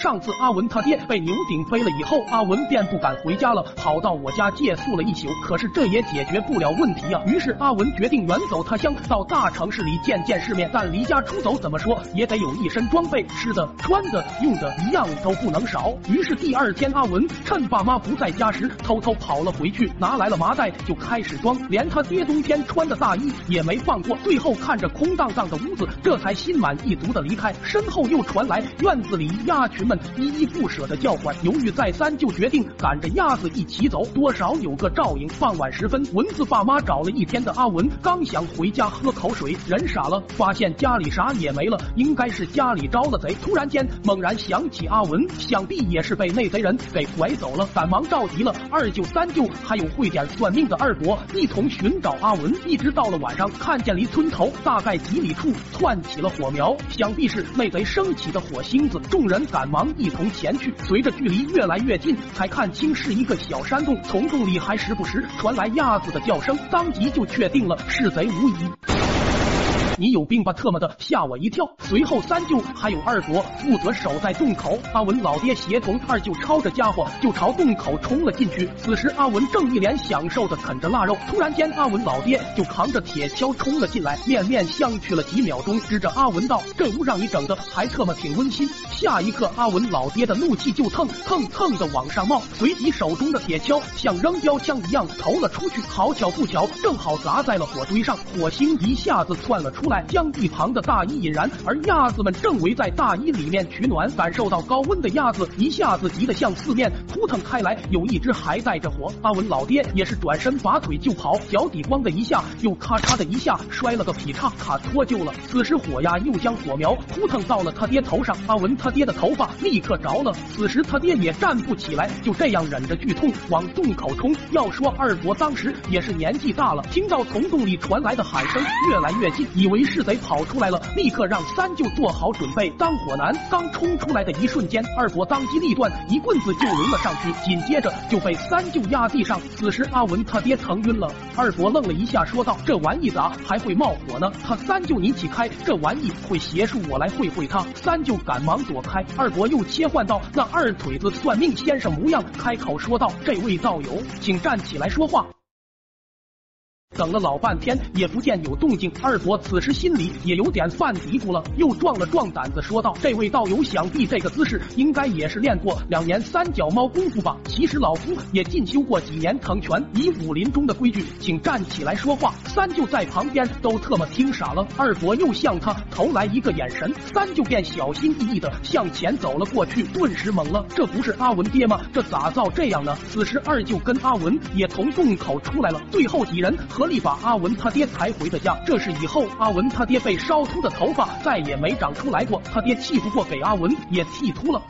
上次阿文他爹被牛顶飞了以后，阿文便不敢回家了，跑到我家借宿了一宿。可是这也解决不了问题啊。于是阿文决定远走他乡，到大城市里见见世面。但离家出走，怎么说也得有一身装备，吃的、穿的、用的一样都不能少。于是第二天，阿文趁爸妈不在家时，偷偷跑了回去，拿来了麻袋，就开始装，连他爹冬天穿的大衣也没放过。最后看着空荡荡的屋子，这才心满意足的离开。身后又传来院子里鸭群们依依不舍的叫唤，犹豫再三，就决定赶着鸭子一起走，多少有个照应。傍晚时分，蚊子爸妈找了一天的阿文，刚想回家喝口水，人傻了，发现家里啥也没了，应该是家里招了贼。突然间猛然想起阿文，想必也是被那贼人给拐走了，赶忙召集了二舅、三舅，还有会点算命的二伯，一同寻找阿文。一直到了晚上，看见离村头大概几里处窜起了火苗，想必是那贼升起的火星子。众人赶忙一同前去，随着距离越来越近，才看清是一个小山洞，从洞里还时不时传来鸭子的叫声，当即就确定了是贼无疑。你有病吧！特么的，吓我一跳。随后三舅还有二伯负责守在洞口，阿文老爹协同二舅抄着家伙就朝洞口冲了进去。此时阿文正一脸享受的啃着腊肉，突然间阿文老爹就扛着铁锹冲了进来，面面相觑了几秒钟，指着阿文道：“这屋让你整的还特么挺温馨。”下一刻，阿文老爹的怒气就蹭蹭蹭的往上冒，随即手中的铁锹像扔标枪一样投了出去。好巧不巧，正好砸在了火堆上，火星一下子窜了出。来将一旁的大衣引燃，而鸭子们正围在大衣里面取暖。感受到高温的鸭子一下子急得向四面扑腾开来，有一只还带着火。阿文老爹也是转身拔腿就跑，脚底咣的一下，又咔嚓的一下摔了个劈叉，卡脱臼了。此时火鸭又将火苗扑腾到了他爹头上，阿文他爹的头发立刻着了。此时他爹也站不起来，就这样忍着剧痛往洞口冲。要说二伯当时也是年纪大了，听到从洞里传来的喊声越来越近，以为。于是贼跑出来了，立刻让三舅做好准备当火男。刚冲出来的一瞬间，二伯当机立断，一棍子就抡了上去，紧接着就被三舅压地上。此时阿文他爹疼晕了，二伯愣了一下，说道：“这玩意咋还会冒火呢？”他三舅你起开，这玩意会邪术，我来会会他。三舅赶忙躲开，二伯又切换到那二腿子算命先生模样，开口说道：“这位道友，请站起来说话。”等了老半天也不见有动静，二伯此时心里也有点犯嘀咕了，又壮了壮胆子说道：“这位道友想必这个姿势应该也是练过两年三脚猫功夫吧？其实老夫也进修过几年藤拳，以武林中的规矩，请站起来说话。”三舅在旁边都特么听傻了，二伯又向他投来一个眼神，三舅便小心翼翼的向前走了过去，顿时懵了，这不是阿文爹吗？这咋造这样呢？此时二舅跟阿文也从洞口出来了，最后几人。合力把阿文他爹抬回的家。这是以后阿文他爹被烧秃的头发再也没长出来过，他爹气不过，给阿文也剃秃了。